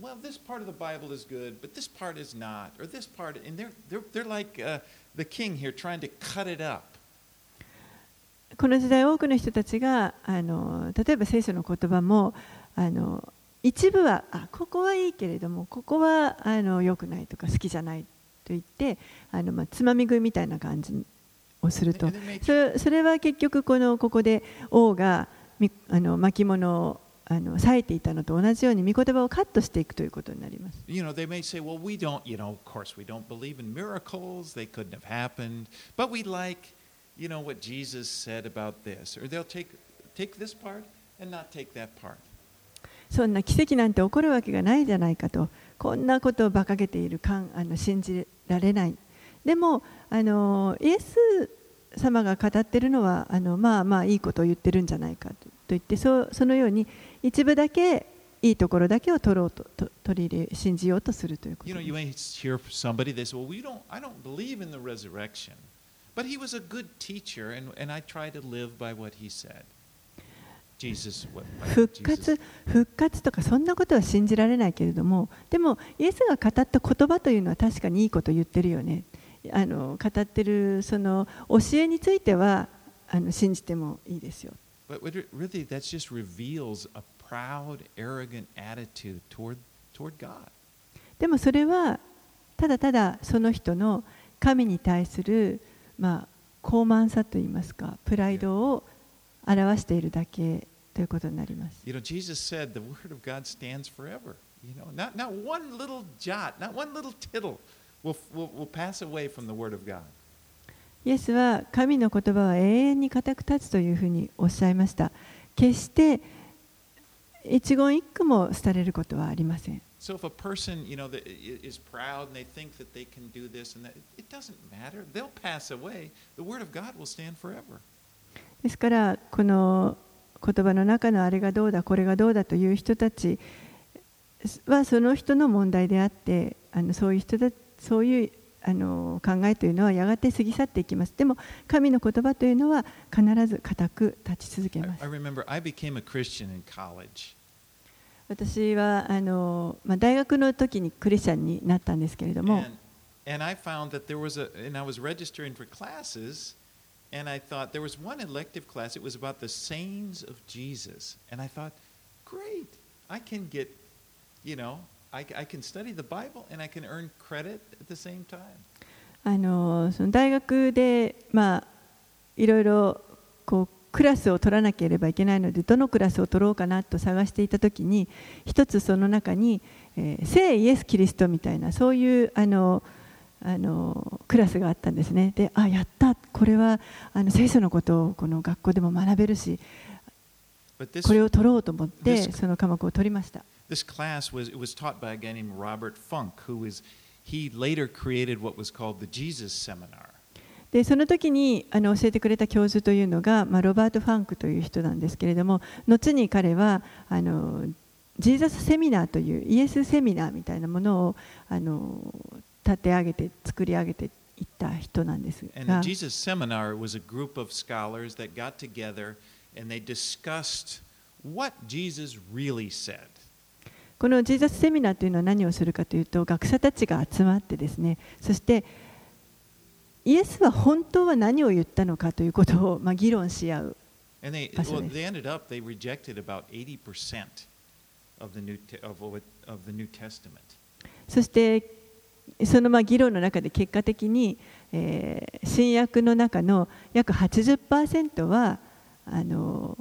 well, this part of the Bible is good, but this part is not, or this part, and they're, they're, they're like uh, the king here trying to cut it up. この時代多くの人たちがあの例えば聖書の言葉もあの一部はあここはいいけれどもここはあの良くないとか好きじゃないと言ってあの、まあ、つまみ食いみたいな感じをするとそれそれは結局このここで王がみあの巻物をあの裂いていたのと同じように御言葉をカットしていくということになります。You know, they may say, well, we don't, you know, of course, we don't believe in miracles. They couldn't have happened. But we like, you know, what Jesus said about this. Or they'll take, take this part and not take that part. そんな奇跡なんて起こるわけがないじゃないかとこんなことを馬鹿げているかんあの信じられないでもあのイエス様が語っているのはあのまあまあいいことを言ってるんじゃないかととと言ってそ,のように一部だけいいところだけを取ろうと,取り入れ信じようとするということです。復活,復活とかそんなことは信じられないけれどもでもイエスが語った言葉というのは確かにいいことを言ってるよね。あの語ってるその教えについてはあの信じてもいいですよ。But really, that just reveals a proud, arrogant attitude toward, toward God. でもそれはただただその人の神に対する、まあ、高慢さといいますかプライドを表しているだけということになります You know, Jesus said the word of God stands forever. You know, not, not one little jot, not one little tittle will, will, will pass away from the word of God. イエスは神の言葉は永遠に固く立つというふうにおっしゃいました。決して一言一句も廃れることはありません。ですから、この言葉の中のあれがどうだ、これがどうだという人たちはその人の問題であって、あのそういう人たち、そういう。あの考えというのはやがて過ぎ去っていきますでも神の言葉というのは必ず固く立ち続けます.私はあの、まあ、大学の時にクリスチャンになったんですけれども and I found that there was a, and I was registering for classes, and I thought there was one elective class, it was about the sayings of Jesus. And I thought, great, I can get, you know, I, I can study the Bible and I can earn credit at the same time. あのその大学で、まあ、いろいろこうクラスを取らなければいけないのでどのクラスを取ろうかなと探していた時に一つその中に、えー聖イエス・キリストみたいなそういうあのあのクラスがあったんですね。であやったこれはあの聖書のことをこの学校でも学べるしこれを取ろうと思ってその科目を取りました。this class was, it was taught by a guy named Robert Funk, who was, he later created what was called the Jesus Seminar. でその時にあの教えてくれた教授というのが、まあ、ロバート・ファンクという人なんですけれども後に彼はあのジーザスセミナーというイエスセミナーみたいなものをあの立て上げて作り上げていった人なんです And が the Jesus Seminar was a group of scholars that got together and they discussed what Jesus really said. このジーザスセミナーというのは何をするかというと学者たちが集まってですねそしてイエスは本当は何を言ったのかということを、まあ、議論し合う And they, Pastor well, Dave. they ended up, they rejected about 80% of the New, Te- of, what- of the New Testament. そしてそのまあ議論の中で結果的に、えー新約の中の約80%はあの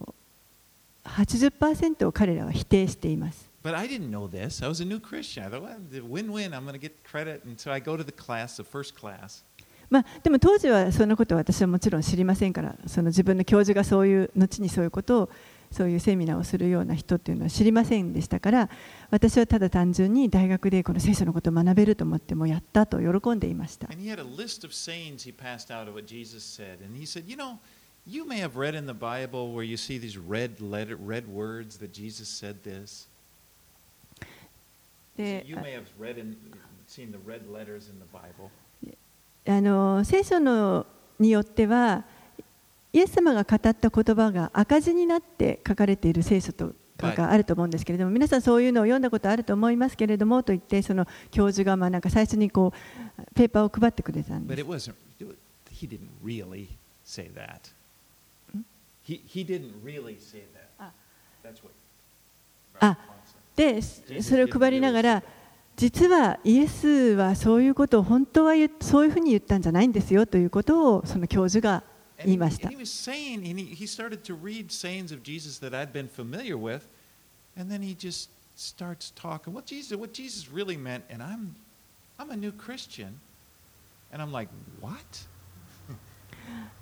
80%を彼らは否定しています。But I didn't know this. I was a new Christian. I thought, well, win-win. I'm going to get credit. And so I go to the class, the first class. まあ、でも当時はそんなことは私はもちろん知りませんからその自分の教授がそういう後にそういうことをそういうセミナーをするような人っていうのは知りませんでしたから私はただ単純に大学でこの聖書のことを学べると思ってもうやったと喜んでいました。You may have read in the Bible where you see these red, letter, red words that Jesus said this. で You may have read and seen the red letters in the Bible. あの聖書のによってはイエス様が語った言葉が赤字になって書かれている聖書とかがあると思うんですけれども皆さんそういうのを読んだことあると思いますけれどもと言ってその教授がまあなんか最初にこうペーパーを配ってくれたんです。wasn't, he didn't really say that. He, he didn't really say that. Ah. That's what. Ah. でそれを配りながら実はイエスはそういうことを本当はそういうふうに言ったんじゃないんですよということをその教授が言いました。and then he just starts talking what Jesus, what Jesus really meant, and I'm, I'm a new Christian, and I'm like, what?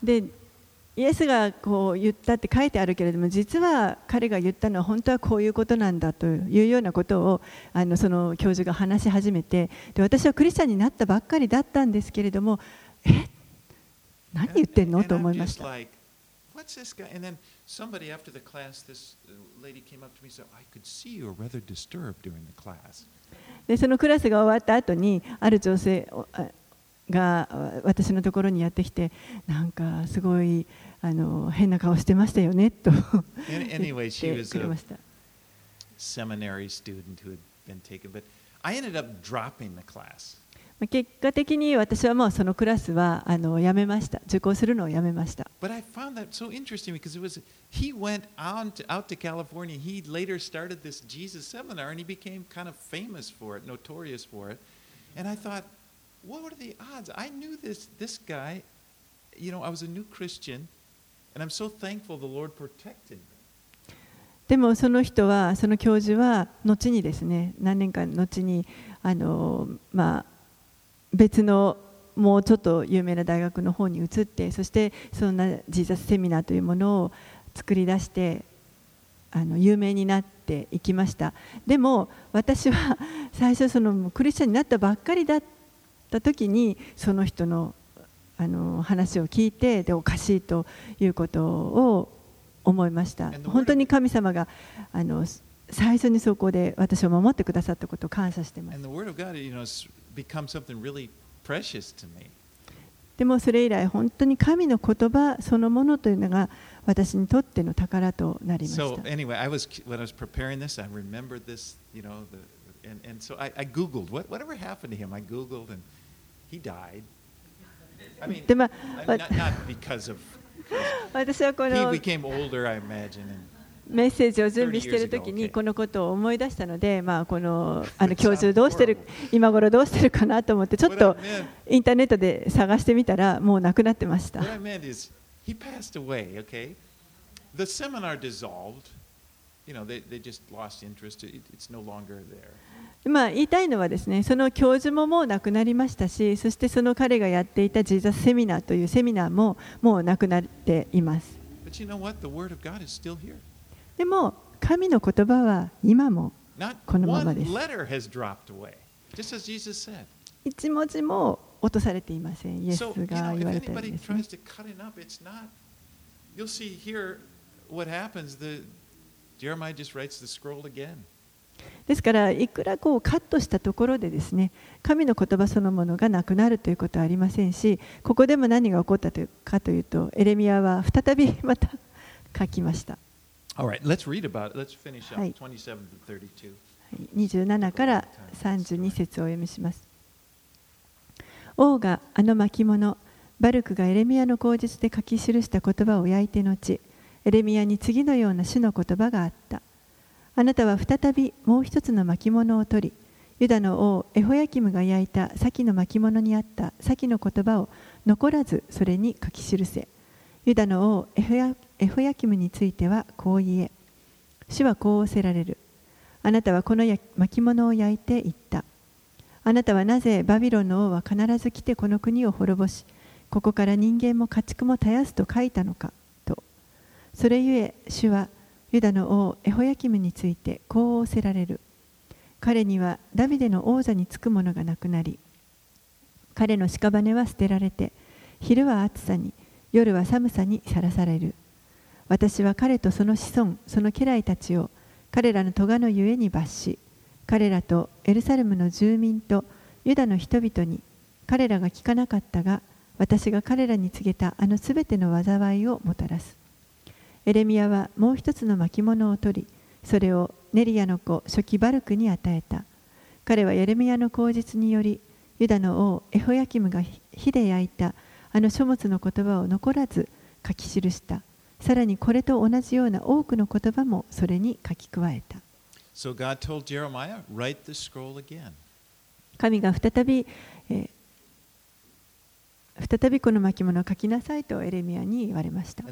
でイエスがこう言ったって書いてあるけれども実は彼が言ったのは本当はこういうことなんだというようなことをあのその教授が話し始めてで私はクリスチャンになったばっかりだったんですけれどもえ何言ってんのと思いました。でそのクラスが終わった後にある女性があ私のところにやってきてなんかすごいあの変な顔してましたよねと And 言 anyway, ってくれました。seminary student who had been taken, but I ended up dropping the class. まあ結果的に私はもうそのクラスはあのやめました受講するのをやめました But I found that so interesting because it was he went on to, out to California. He later started this Jesus seminar and he became kind of famous for it, notorious for it. And I thought, what are the odds? I knew this this guy. You know, I was a new Christian, and I'm so thankful the Lord protected me. でもその人はその教授は後にですね何年か後にあの、まあ、別のもうちょっと有名な大学の方に移ってそしてそんなジーザスセミナーというものを作り出してあの有名になっていきましたでも私は最初そのクリスチャンになったばっかりだった時にその人のあの話を聞いてでおかしいということを思いました本当に神様があの最初にそこで私を守ってくださったことを感謝しています.でもそれ以来本当に神の言葉そのものというのが私にとっての宝となりまし So た anyway, I was when I was preparing this, I remembered this, you know, the, and, and so I, I Googled what whatever happened to him. I Googled and he died. I mean, でまあ、私はこのメッセージを準備しているときにこのことを思い出したので、まあ、この,あの教授どうしてる今頃どうしてるかなと思ってちょっとインターネットで探してみたらもう亡くなってました。言いたいのはですね、その教授ももうなくなりましたし、そしてその彼がやっていたジーザスセミナーというセミナーももうなくなっています。でも、神の言葉は今もこのままです。一文字も落とされていません。イエスが言われたようです、ね。Jeremiah just writes the scroll again. ですからいくらこうカットしたところでですね神の言葉そのものがなくなるということはありませんしここでも何が起こったというかというとエレミアは再びまた書きました。All right, let's read about it. Let's finish up はい27 to 32. はい27から32節をお読みします。王があの巻物バルクがエレミアの口実で書き記した言葉を焼いて後エレミアに次のような主の言葉があったあなたは再びもう一つの巻物を取りユダの王エホヤキムが焼いた先の巻物にあった先の言葉を残らずそれに書き記せユダの王エホヤエホヤキムについてはこう言え主はこう仰せられるあなたはこの巻物を焼いて言った。あなたはなぜバビロンの王は必ず来てこの国を滅ぼし、ここから人間も家畜も絶やすと書いたのか。それゆえ、主は、ユダの王エホヤキムについてこう仰せられる。彼にはダビデの王座につくものがなくなり彼の屍は捨てられて昼は暑さに夜は寒さにさらされる。私は彼とその子孫その家来たちを彼らの咎のゆえに罰し彼らとエルサレムの住民とユダの人々に彼らが聞かなかったが私が彼らに告げたあのすべての災いをもたらす。エレミヤはもう一つの巻物を取りそれをネリアの子初期バルクに与えた。彼はエレミヤの口実によりユダの王エホヤキムが火で焼いたあの書物の言葉を残らず書き記した。さらにこれと同じような多くの言葉もそれに書き加えた。So God told Jeremiah, write the scroll again. 神が再び、えー再びこの巻物を書きなさいとエレミアに言われました。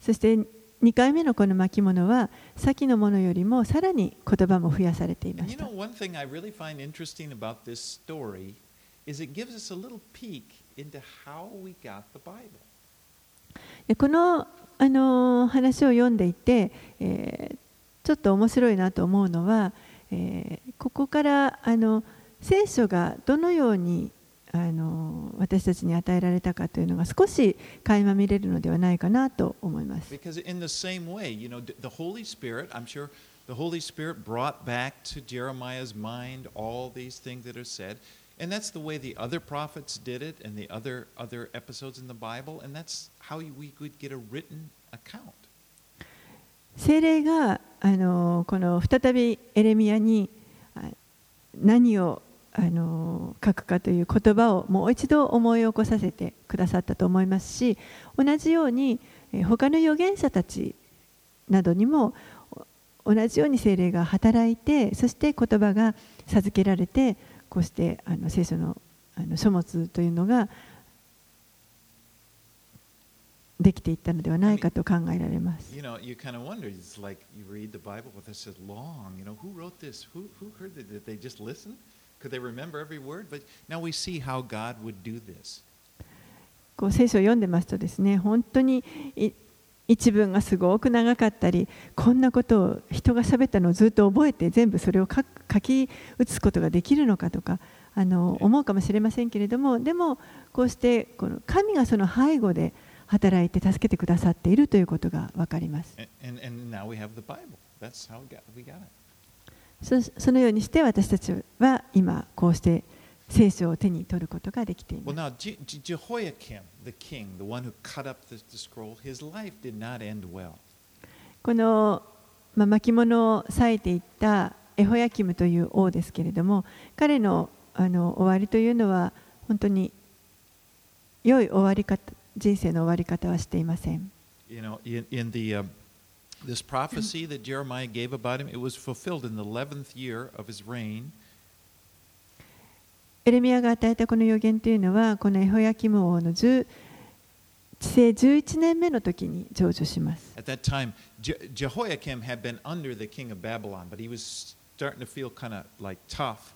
そして2回目のこの巻物は、先のものよりもさらに言葉も増やされていました。この,あの話を読んでいて、え、ちょっと面白いなと思うのは、え、ここからあ、の聖書がどのようにあの私たちに与えられたかというのが少し垣間見れるのではないかなと思います。The Holy Spirit, brought back to Jeremiah's mind all these things that are said. And that's the way the other prophets did it and the other other episodes in the Bible, and that's how we could get a written account. 聖霊があのこの再びエレミヤにあ何をあの書くかという言葉をもう一度思い起こさせてくださったと思いますし同じように他の預言者たちなどにも同じように聖霊が働いてそして言葉が授けられてこうしてあの聖書のあの書物というのができていったのではないかと考えられます。聖書を読んでますとですね、本当に一文がすごく長かったり、こんなことを人がしゃべったのをずっと覚えて、全部それを書,き写すことができるのかとかあの思うかもしれませんけれども、でも、こうしてこの神がその背後で働いて助けてくださっているということがわかります。そそのようにして私たちは今こうして聖書を手に取ることができています。この、まあ、巻物を裂いていったエホヤキムという王ですけれども彼のあの終わりというのは本当に良い終わり方人生の終わり方はしていません You know, in, in the um, this prophecy that Jeremiah gave about him, it was fulfilled in the 11th year of his reign. エレミアが与えたこの予言というのはこのエホヤキム王の10治世11年目の時に成就します At that time, Je- Jehoiakim had been under the king of Babylon, but he was starting to feel kind of like tough,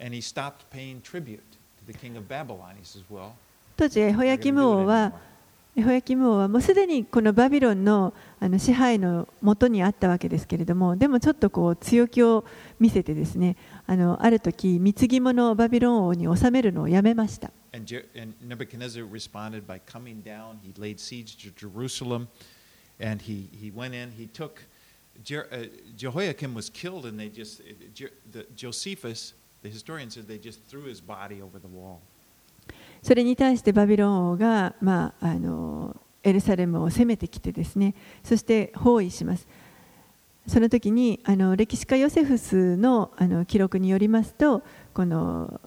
and he stopped paying tribute to the king of Babylon. He says, "Well, 当時エホヤキム王は anymore." エホヤキム王はもうすでにこのバビロンのあの支配のもとにあったわけですけれどもでもちょっとこう強気を見せてですねあのある時貢ぎ物をバビロン王に納めるのをやめました And, Je- and Nebuchadnezzar responded by coming down. He laid siege to Jerusalem, and he, he went in. He took Jer- uh, Jehoiakim was killed, and they just uh, Je- the, Josephus, the historian, said they just threw his body over the wall. それに対してバビロン王が、まあ、あのエルサレムを攻めてきてですねそして包囲しますその時にあの歴史家ヨセフスのあの記録によりますとこの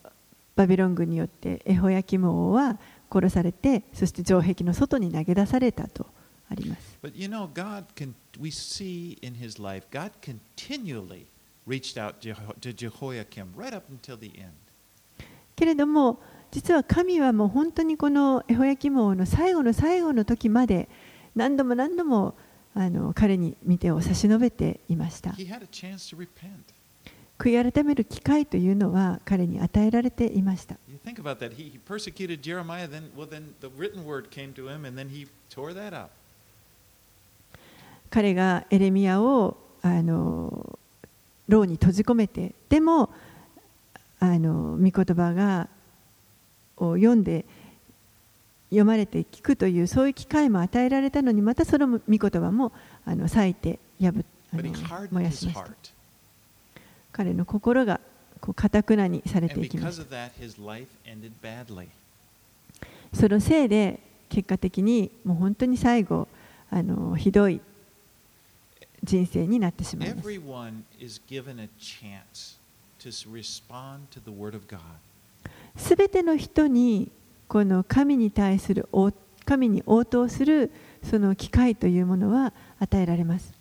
バビロン軍によってエホヤキム王は殺されてそして城壁の外に投げ出されたとあります But you know, God can. We see in his life, God continually reached out to Jehoiakim right up until the end. けれども実は神はもう本当にこのエホヤキモの最後の最後の時まで何度も何度もあの彼に見てを差し伸べていました。悔い改める機会というのは彼に与えられていました。彼がエレミアをあの牢に閉じ込めて、でも、あの御言葉がを読んで読まれて聞くというそういう機会も与えられたのにまたその御言葉もあの裂いて破あの燃やしました.彼の心がこう堅くなにされていきました.そのせいで結果的にもう本当に最後あのひどい人生になってしまいますすべての人にこの神に対する神に応答するその機会というものは与えられます。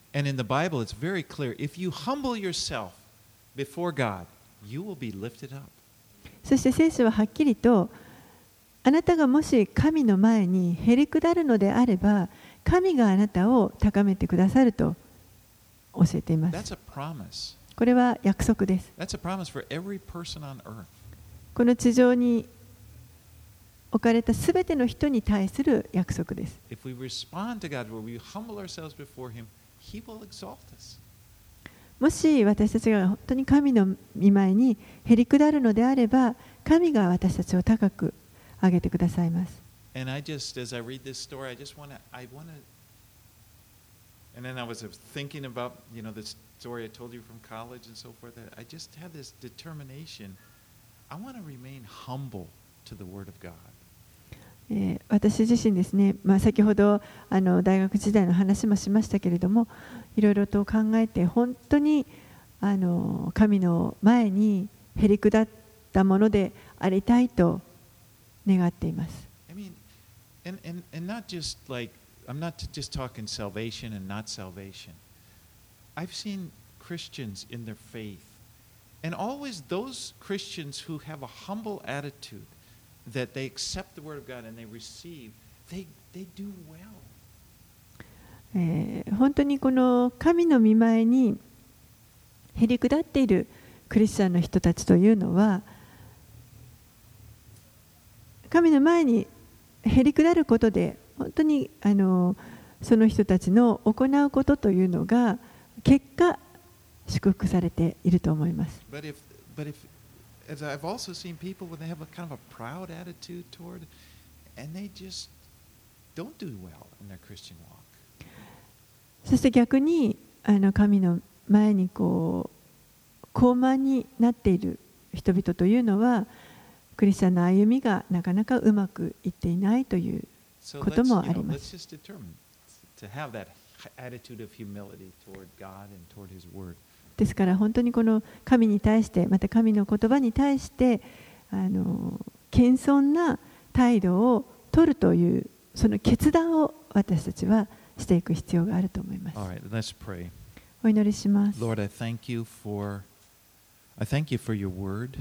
そして聖書ははっきりとあなたがもし神の前にへりくだるのであれば神があなたを高めてくださると教えています。これは約束です。この地上に置かれたすべての人に対する約束です。もし私たちが本当に神の御前にへりくだるのであれば神が私たちを高く上げてくださいます。And I just, as I read this story, I just want to, I want to, and then I was thinking about, you know, this story I told you from college and so forth. I just had this determination. I want to remain humble to the Word of God. えー私自身ですね、まあ、先ほどあの大学時代の話もしましたけれどもいろいろと考えて本当にあの神の前にへりくだったものでありたいと願っています。I mean, and, and, and not just like, I'm not just talking salvation and not salvation. I've seen Christians in their faith, and always those Christians who have a humble attitude, that they accept the Word of God and they receive, they, they do well. えー本当にこの神の御前にへりくだっているクリスチャンの人たちというのは神の前にへりくだることで本当にあのその人たちの行うことというのが結果祝福されていると思います。そして逆に神の前にこう高慢になっている人々というのはクリスチャンの歩みがなかなかうまくいっていないということもあります。ですから本当にこの神に対してまた神の言葉に対してあの謙遜な態度を取るというその決断を私たちはしていく必要があると思います。All right, let's pray. お祈りします。Lord, I thank you for, I thank you for your word.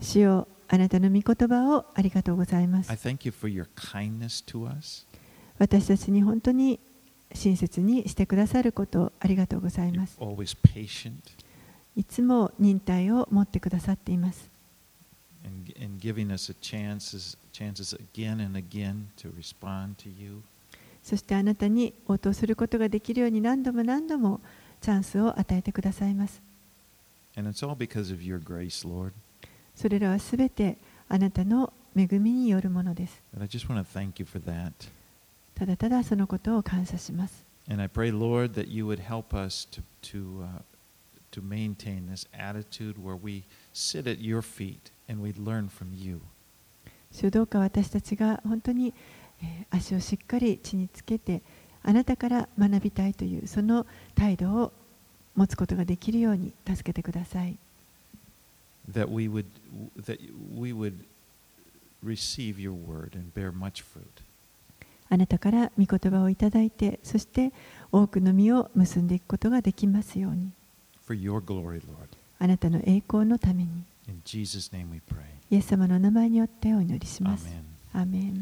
主よあなたの御言葉をありがとうございます。I thank you for your kindness to us. 私たちに本当に親切にしてくださることありがとうございます。いつも忍耐を持ってくださっています。そしてあなたに応答することができるように何度も何度もチャンスを与えてくださいます。それらはすべてあなたの恵みによるものです。ただただそのことを感謝します。主どう私たちが本当に足をしっかり血につけて、あなたから学びたいというその態度を持つことができるように助けてください。That we would, that we would receive your word and bear much fruit. あなたから御言葉をいただいてそして多くの実を結んでいくことができますように For your glory, Lord. あなたの栄光のために In Jesus' name we pray. イエス様の名前によってお祈りします。アーメン